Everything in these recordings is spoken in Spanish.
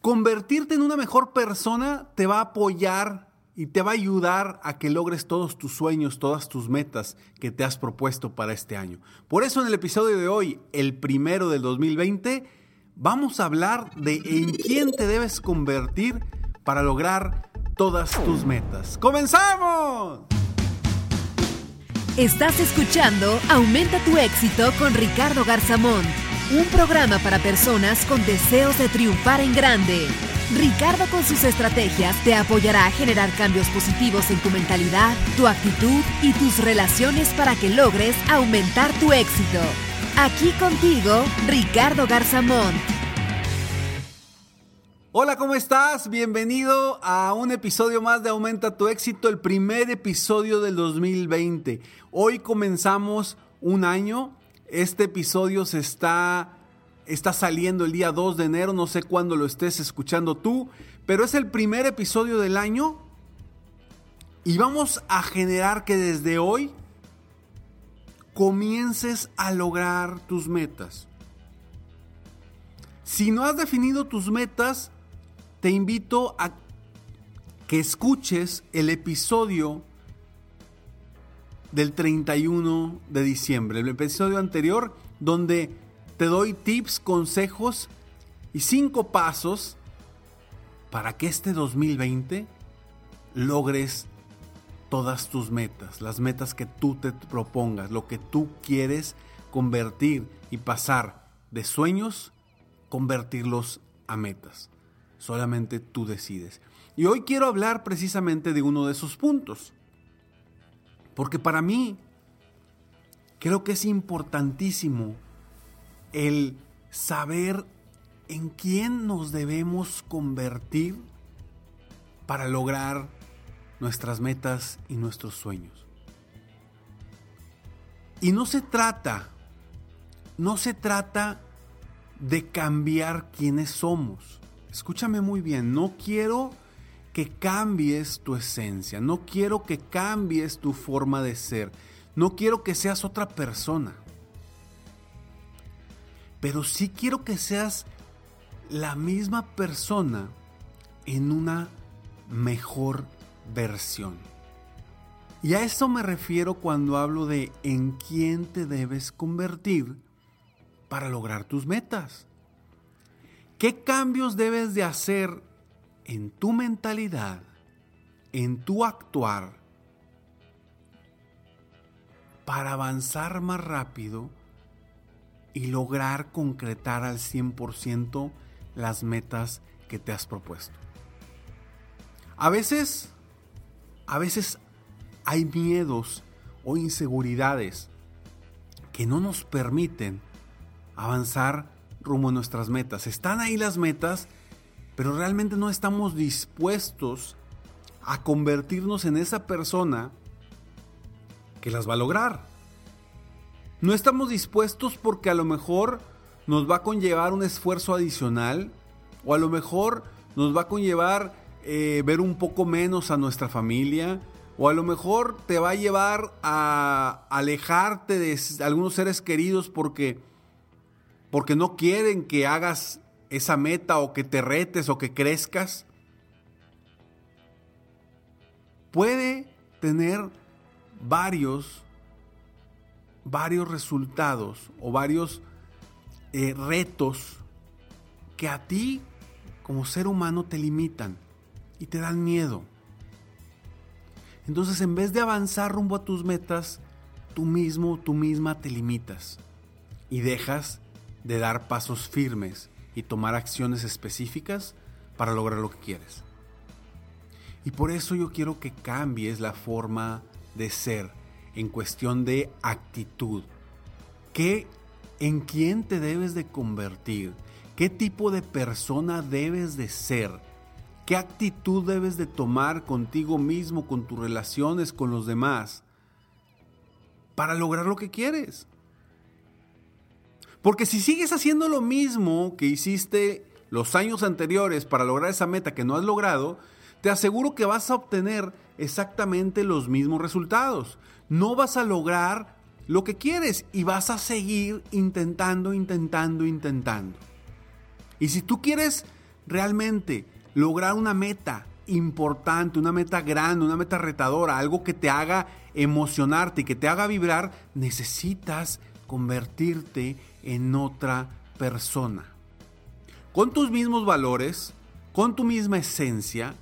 Convertirte en una mejor persona te va a apoyar y te va a ayudar a que logres todos tus sueños, todas tus metas que te has propuesto para este año. Por eso en el episodio de hoy, el primero del 2020, vamos a hablar de en quién te debes convertir para lograr todas tus metas. ¡Comenzamos! Estás escuchando Aumenta tu éxito con Ricardo Garzamón un programa para personas con deseos de triunfar en grande. Ricardo con sus estrategias te apoyará a generar cambios positivos en tu mentalidad, tu actitud y tus relaciones para que logres aumentar tu éxito. Aquí contigo, Ricardo Garzamón. Hola, ¿cómo estás? Bienvenido a un episodio más de Aumenta tu éxito, el primer episodio del 2020. Hoy comenzamos un año este episodio se está, está saliendo el día 2 de enero, no sé cuándo lo estés escuchando tú, pero es el primer episodio del año y vamos a generar que desde hoy comiences a lograr tus metas. Si no has definido tus metas, te invito a que escuches el episodio del 31 de diciembre, el episodio anterior donde te doy tips, consejos y cinco pasos para que este 2020 logres todas tus metas, las metas que tú te propongas, lo que tú quieres convertir y pasar de sueños, convertirlos a metas. Solamente tú decides. Y hoy quiero hablar precisamente de uno de esos puntos. Porque para mí creo que es importantísimo el saber en quién nos debemos convertir para lograr nuestras metas y nuestros sueños. Y no se trata, no se trata de cambiar quiénes somos. Escúchame muy bien, no quiero que cambies tu esencia, no quiero que cambies tu forma de ser, no quiero que seas otra persona, pero sí quiero que seas la misma persona en una mejor versión. Y a eso me refiero cuando hablo de en quién te debes convertir para lograr tus metas. ¿Qué cambios debes de hacer en tu mentalidad, en tu actuar, para avanzar más rápido y lograr concretar al 100% las metas que te has propuesto. A veces, a veces hay miedos o inseguridades que no nos permiten avanzar rumbo a nuestras metas. Están ahí las metas, pero realmente no estamos dispuestos a convertirnos en esa persona que las va a lograr. No estamos dispuestos porque a lo mejor nos va a conllevar un esfuerzo adicional o a lo mejor nos va a conllevar eh, ver un poco menos a nuestra familia o a lo mejor te va a llevar a alejarte de algunos seres queridos porque porque no quieren que hagas esa meta o que te retes o que crezcas, puede tener varios, varios resultados o varios eh, retos que a ti como ser humano te limitan y te dan miedo. Entonces en vez de avanzar rumbo a tus metas, tú mismo, tú misma te limitas y dejas de dar pasos firmes y tomar acciones específicas para lograr lo que quieres. Y por eso yo quiero que cambies la forma de ser en cuestión de actitud. ¿Qué, ¿En quién te debes de convertir? ¿Qué tipo de persona debes de ser? ¿Qué actitud debes de tomar contigo mismo, con tus relaciones, con los demás? Para lograr lo que quieres. Porque si sigues haciendo lo mismo que hiciste los años anteriores para lograr esa meta que no has logrado, te aseguro que vas a obtener exactamente los mismos resultados. No vas a lograr lo que quieres y vas a seguir intentando, intentando, intentando. Y si tú quieres realmente lograr una meta importante, una meta grande, una meta retadora, algo que te haga emocionarte y que te haga vibrar, necesitas convertirte en otra persona. Con tus mismos valores, con tu misma esencia,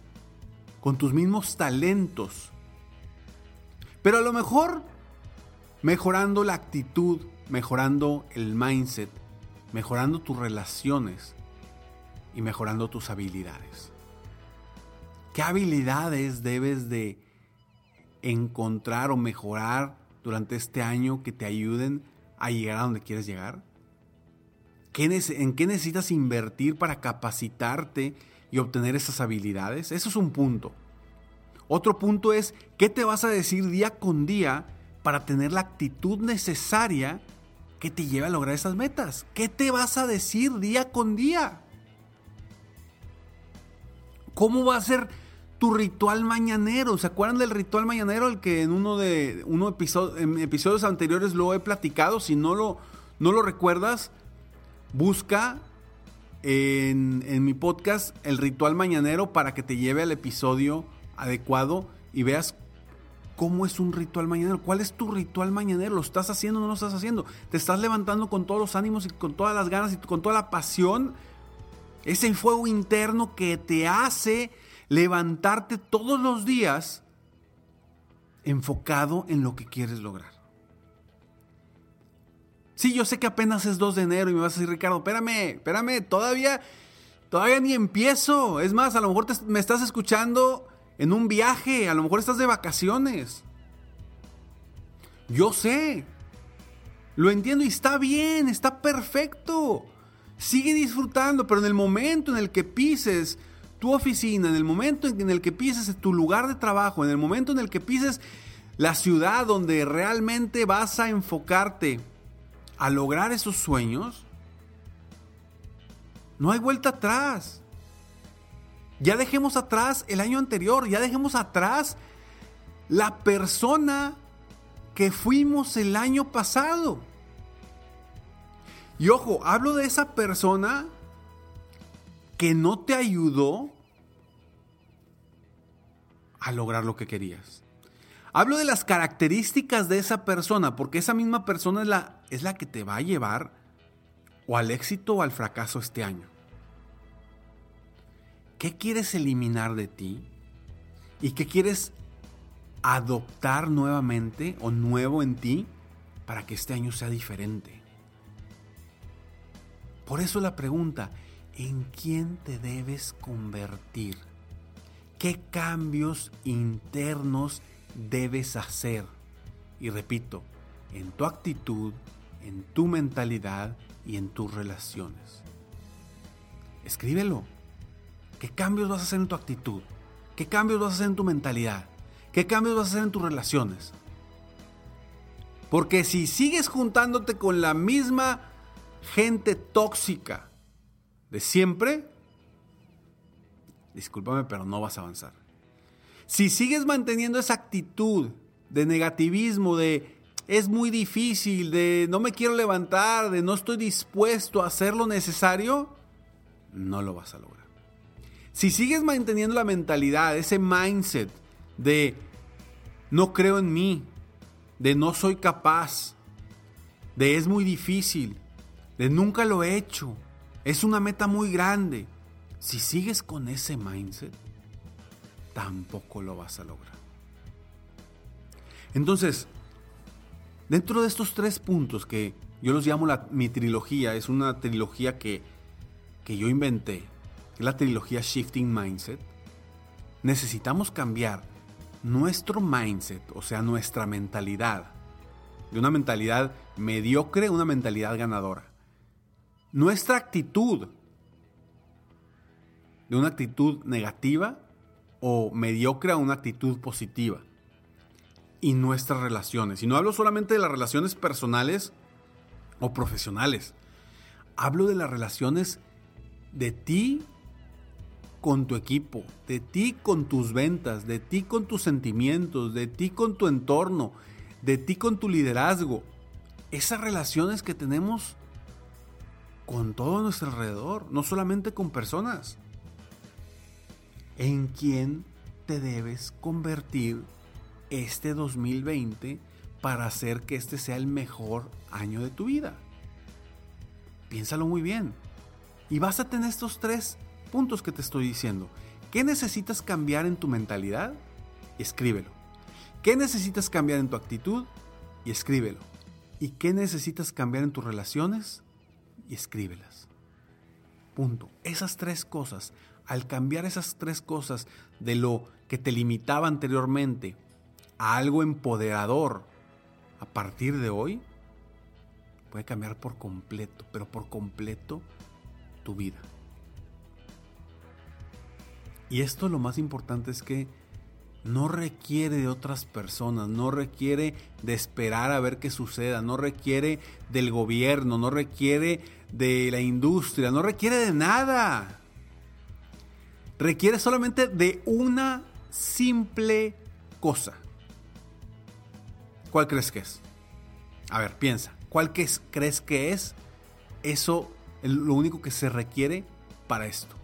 con tus mismos talentos. Pero a lo mejor mejorando la actitud, mejorando el mindset, mejorando tus relaciones y mejorando tus habilidades. ¿Qué habilidades debes de encontrar o mejorar durante este año que te ayuden a llegar a donde quieres llegar? ¿En qué necesitas invertir para capacitarte y obtener esas habilidades? Eso es un punto. Otro punto es, ¿qué te vas a decir día con día para tener la actitud necesaria que te lleve a lograr esas metas? ¿Qué te vas a decir día con día? ¿Cómo va a ser tu ritual mañanero? ¿Se acuerdan del ritual mañanero? El que en uno de uno en episodios anteriores lo he platicado. Si no lo, no lo recuerdas, busca en, mi podcast el ritual mañanero para que te lleve al episodio adecuado y veas cómo es un ritual mañanero. ¿Cuál es tu ritual mañanero? ¿Lo estás haciendo o no lo estás haciendo? ¿Te estás levantando con todos los ánimos y con todas las ganas y con toda la pasión? Es el fuego interno que te hace levantarte todos los días enfocado en lo que quieres lograr. Sí, yo sé que apenas es 2 de enero y me vas a decir, Ricardo, espérame, espérame, todavía, todavía ni empiezo. Es más, a lo mejor me estás escuchando en un viaje, a lo mejor estás de vacaciones. Yo sé, lo entiendo y está bien, está perfecto. Sigue disfrutando, pero en el momento en el que pises tu oficina, en el momento en el que pises tu lugar de trabajo, en el momento en el que pises la ciudad donde realmente vas a enfocarte a lograr esos sueños, no hay vuelta atrás. Ya dejemos atrás el año anterior, ya dejemos atrás la persona que fuimos el año pasado. Y ojo, hablo de esa persona que no te ayudó a lograr lo que querías. Hablo de las características de esa persona, porque esa misma persona es la, es la que te va a llevar o al éxito o al fracaso este año. ¿Qué quieres eliminar de ti? ¿Y qué quieres adoptar nuevamente o nuevo en ti para que este año sea diferente? Por eso la pregunta, ¿en quién te debes convertir? ¿Qué cambios internos debes hacer. Y repito, en tu actitud, en tu mentalidad y en tus relaciones. Escríbelo. ¿Qué cambios vas a hacer en tu actitud? ¿Qué cambios vas a hacer en tu mentalidad? ¿Qué cambios vas a hacer en tus relaciones? Porque si sigues juntándote con la misma gente tóxica de siempre, discúlpame, pero no vas a avanzar. Si sigues manteniendo esa actitud de negativismo, de es muy difícil, de no me quiero levantar, de no estoy dispuesto a hacer lo necesario, no lo vas a lograr. Si sigues manteniendo la mentalidad, ese mindset de no creo en mí, de no soy capaz, de es muy difícil, de nunca lo he hecho, es una meta muy grande, Si sigues con ese mindset, tampoco lo vas a lograr. Entonces, dentro de estos tres puntos que yo los llamo la, mi trilogía, es una trilogía que, que yo inventé, la trilogía Shifting Mindset, necesitamos cambiar nuestro mindset, o sea, nuestra mentalidad, de una mentalidad mediocre a una mentalidad ganadora. Nuestra actitud, de una actitud negativa o mediocre a una actitud positiva. Y nuestras relaciones. Y no hablo solamente de las relaciones personales o profesionales. Hablo de las relaciones de ti con tu equipo, de ti con tus ventas, de ti con tus sentimientos, de ti con tu entorno, de ti con tu liderazgo. Esas relaciones que tenemos con todo nuestro alrededor, no solamente con personas. ¿En quién te debes convertir este 2020 para hacer que este sea el mejor año de tu vida? Piénsalo muy bien. Y vas a tener estos tres puntos que te estoy diciendo. ¿Qué necesitas cambiar en tu mentalidad? Escríbelo. ¿Qué necesitas cambiar en tu actitud? Y escríbelo. ¿Y qué necesitas cambiar en tus relaciones? Y escríbelas. Punto. Esas tres cosas, al cambiar esas tres cosas de lo que te limitaba anteriormente a algo empoderador a partir de hoy, puede cambiar por completo, pero por completo tu vida. Y esto lo más importante es que no requiere de otras personas, no requiere de esperar a ver qué suceda, no requiere del gobierno, no requiere de la industria, no requiere de nada. Requiere solamente de una simple cosa. ¿Cuál crees que es? A ver, piensa. ¿Cuál crees que es? Eso es lo único que se requiere para esto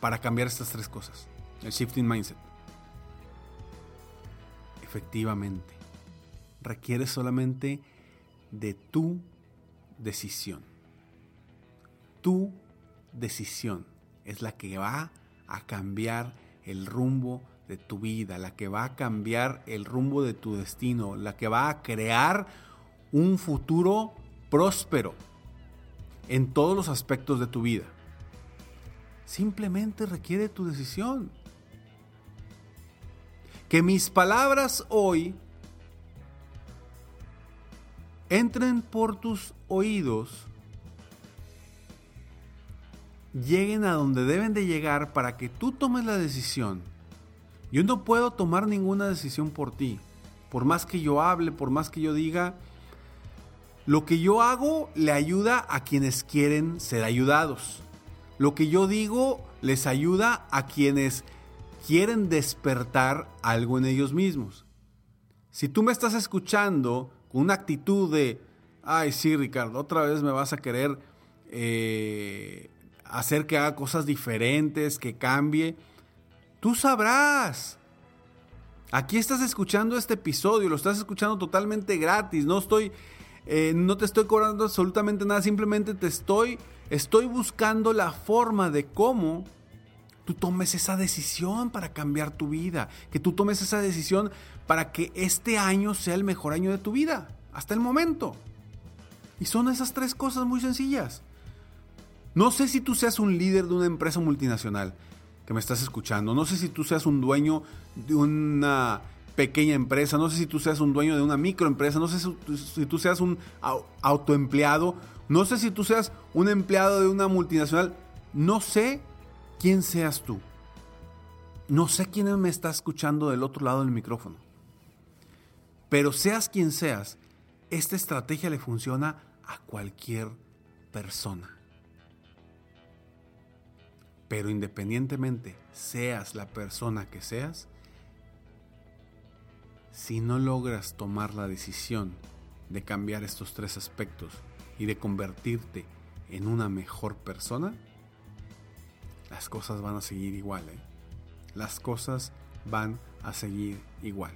para cambiar estas tres cosas. El shifting mindset. Efectivamente, requiere solamente de tu decisión. Tu decisión es la que va a cambiar el rumbo de tu vida, la que va a cambiar el rumbo de tu destino, la que va a crear un futuro próspero en todos los aspectos de tu vida. Simplemente requiere tu decisión. Que mis palabras hoy entren por tus oídos, lleguen a donde deben de llegar para que tú tomes la decisión. Yo no puedo tomar ninguna decisión por ti. Por más que yo hable, por más que yo diga, lo que yo hago le ayuda a quienes quieren ser ayudados. Lo que yo digo les ayuda a quienes quieren despertar algo en ellos mismos. Si tú me estás escuchando con una actitud de, ay sí Ricardo, otra vez me vas a querer eh, hacer que haga cosas diferentes, que cambie, tú sabrás. Aquí estás escuchando este episodio, lo estás escuchando totalmente gratis, no estoy, eh, no te estoy cobrando absolutamente nada, simplemente te estoy Estoy buscando la forma de cómo tú tomes esa decisión para cambiar tu vida, que tú tomes esa decisión para que este año sea el mejor año de tu vida, hasta el momento. Y son esas tres cosas muy sencillas. No sé si tú seas un líder de una empresa multinacional que me estás escuchando, no sé si tú seas un dueño de una pequeña empresa, no sé si tú seas un dueño de una microempresa, no sé si tú seas un autoempleado no sé si tú seas un empleado de una multinacional. No sé quién seas tú. No sé quién me está escuchando del otro lado del micrófono. Pero seas quien seas, esta estrategia le funciona a cualquier persona. Pero independientemente seas la persona que seas, si no logras tomar la decisión de cambiar estos tres aspectos y de convertirte en una mejor persona, las cosas van a seguir igual. ¿eh? Las cosas van a seguir igual.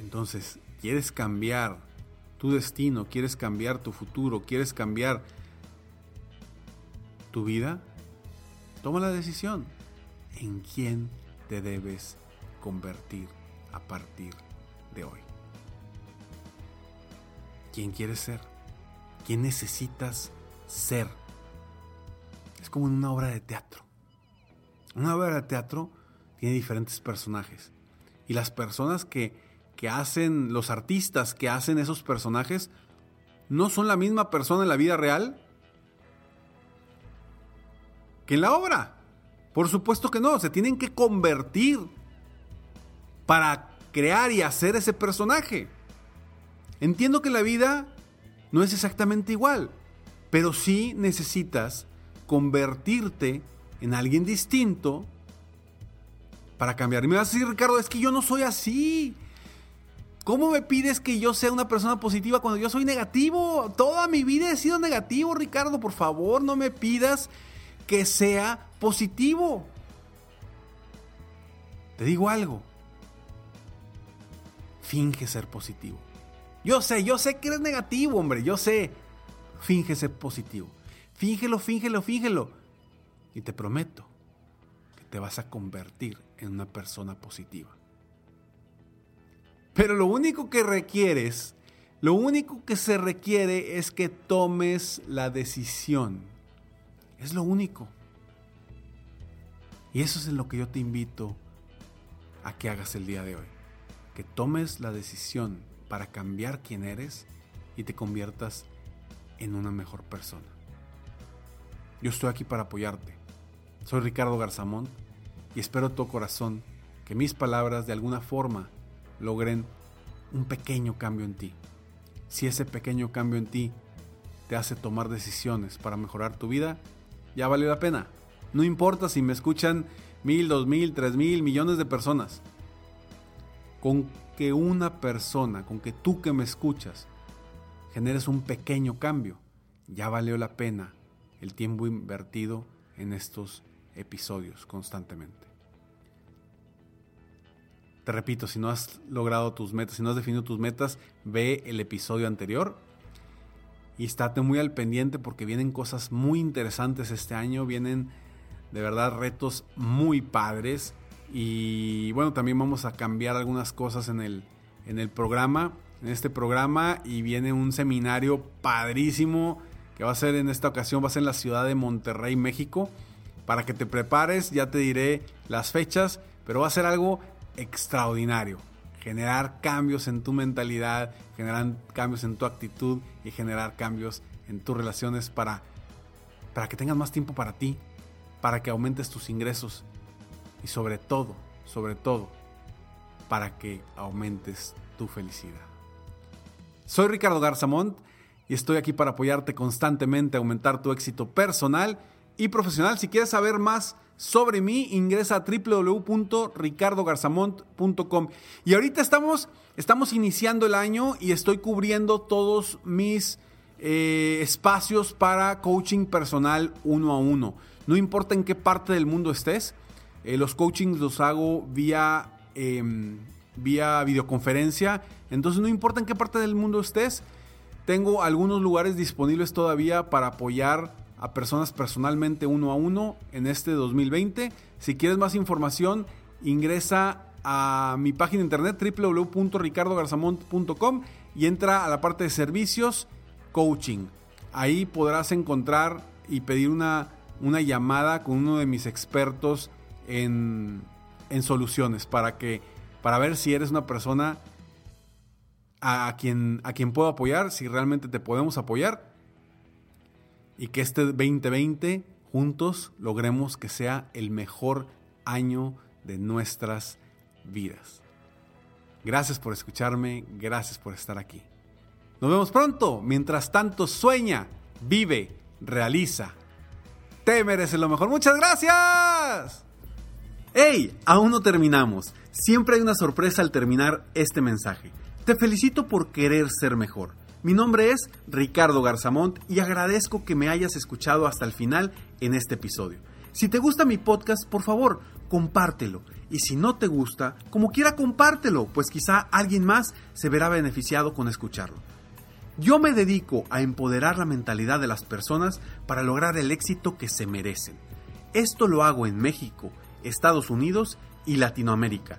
Entonces, ¿quieres cambiar tu destino? ¿Quieres cambiar tu futuro? ¿Quieres cambiar tu vida, toma la decisión en quién te debes convertir a partir de hoy. ¿Quién quieres ser? ¿Quién necesitas ser? Es como en una obra de teatro. Una obra de teatro tiene diferentes personajes. Y las personas que, que hacen, los artistas que hacen esos personajes, no son la misma persona en la vida real que en la obra. Por supuesto que no, se tienen que convertir para crear y hacer ese personaje. Entiendo que la vida no es exactamente igual, pero sí necesitas convertirte en alguien distinto para cambiar. Y me vas a decir, Ricardo, es que yo no soy así. ¿Cómo me pides que yo sea una persona positiva cuando yo soy negativo? Toda mi vida he sido negativo, Ricardo. Por favor, no me pidas que sea positivo. Te digo algo. Finge ser positivo. Yo sé, yo sé que eres negativo, hombre. Yo sé. Finge ser positivo. Fíngelo, fíngelo, fíngelo. Y te prometo que te vas a convertir en una persona positiva. Pero lo único que requieres, lo único que se requiere es que tomes la decisión. Es lo único. Y eso es en lo que yo te invito a que hagas el día de hoy. Que tomes la decisión para cambiar quién eres y te conviertas en una mejor persona. Yo estoy aquí para apoyarte. Soy Ricardo Garzamón y espero tu corazón que mis palabras de alguna forma logren un pequeño cambio en ti. Si ese pequeño cambio en ti te hace tomar decisiones para mejorar tu vida, ya valió la pena. No importa si me escuchan mil, dos mil, tres mil, millones de personas. Con que una persona, con que tú que me escuchas, generes un pequeño cambio, ya valió la pena el tiempo invertido en estos episodios constantemente. Te repito, si no has logrado tus metas, si no has definido tus metas, ve el episodio anterior y estate muy al pendiente porque vienen cosas muy interesantes este año, vienen de verdad retos muy padres y bueno, también vamos a cambiar algunas cosas en el, en el programa, en este programa y viene un seminario padrísimo que va a ser en esta ocasión, va a ser en la ciudad de Monterrey, México. Para que te prepares, ya te diré las fechas, pero va a ser algo extraordinario. Generar cambios en tu mentalidad, generar cambios en tu actitud y generar cambios en tus relaciones para, para que tengas más tiempo para ti, para que aumentes tus ingresos y sobre todo, sobre todo, para que aumentes tu felicidad. Soy Ricardo Garzamont y estoy aquí para apoyarte constantemente aumentar tu éxito personal y profesional. Si quieres saber más sobre mí, ingresa a www.ricardogarzamont.com. Y ahorita estamos, estamos iniciando el año y estoy cubriendo todos mis eh, espacios para coaching personal uno a uno. No importa en qué parte del mundo estés, eh, los coachings los hago vía, em, vía videoconferencia. Entonces no importa en qué parte del mundo estés, tengo algunos lugares disponibles todavía para apoyar a personas personalmente uno a uno en este 2020. Si quieres más información, ingresa a mi página internet www.ricardogarzamont.com y entra a la parte de servicios coaching. Ahí podrás encontrar y pedir una, una llamada con uno de mis expertos en, en soluciones para que para ver si eres una persona a quien, a quien puedo apoyar, si realmente te podemos apoyar y que este 2020 juntos logremos que sea el mejor año de nuestras vidas. Gracias por escucharme, gracias por estar aquí. Nos vemos pronto. Mientras tanto, sueña, vive, realiza. Te mereces lo mejor. Muchas gracias. ¡Hey! Aún no terminamos. Siempre hay una sorpresa al terminar este mensaje. Te felicito por querer ser mejor. Mi nombre es Ricardo Garzamont y agradezco que me hayas escuchado hasta el final en este episodio. Si te gusta mi podcast, por favor, compártelo. Y si no te gusta, como quiera compártelo, pues quizá alguien más se verá beneficiado con escucharlo. Yo me dedico a empoderar la mentalidad de las personas para lograr el éxito que se merecen. Esto lo hago en México, Estados Unidos y Latinoamérica,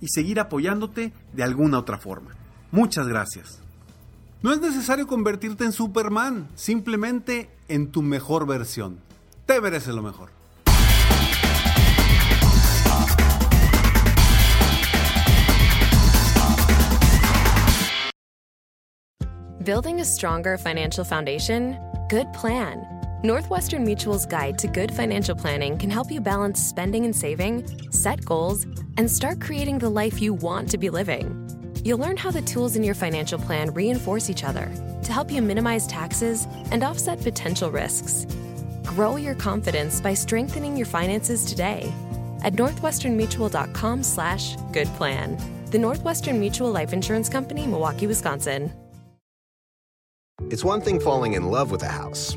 y seguir apoyándote de alguna otra forma. Muchas gracias. No es necesario convertirte en Superman, simplemente en tu mejor versión. Te mereces lo mejor. Building a stronger financial foundation? Good plan. Northwestern Mutual's guide to good financial planning can help you balance spending and saving, set goals, and start creating the life you want to be living. You'll learn how the tools in your financial plan reinforce each other to help you minimize taxes and offset potential risks. Grow your confidence by strengthening your finances today at northwesternmutual.com slash good plan. The Northwestern Mutual Life Insurance Company, Milwaukee, Wisconsin. It's one thing falling in love with a house,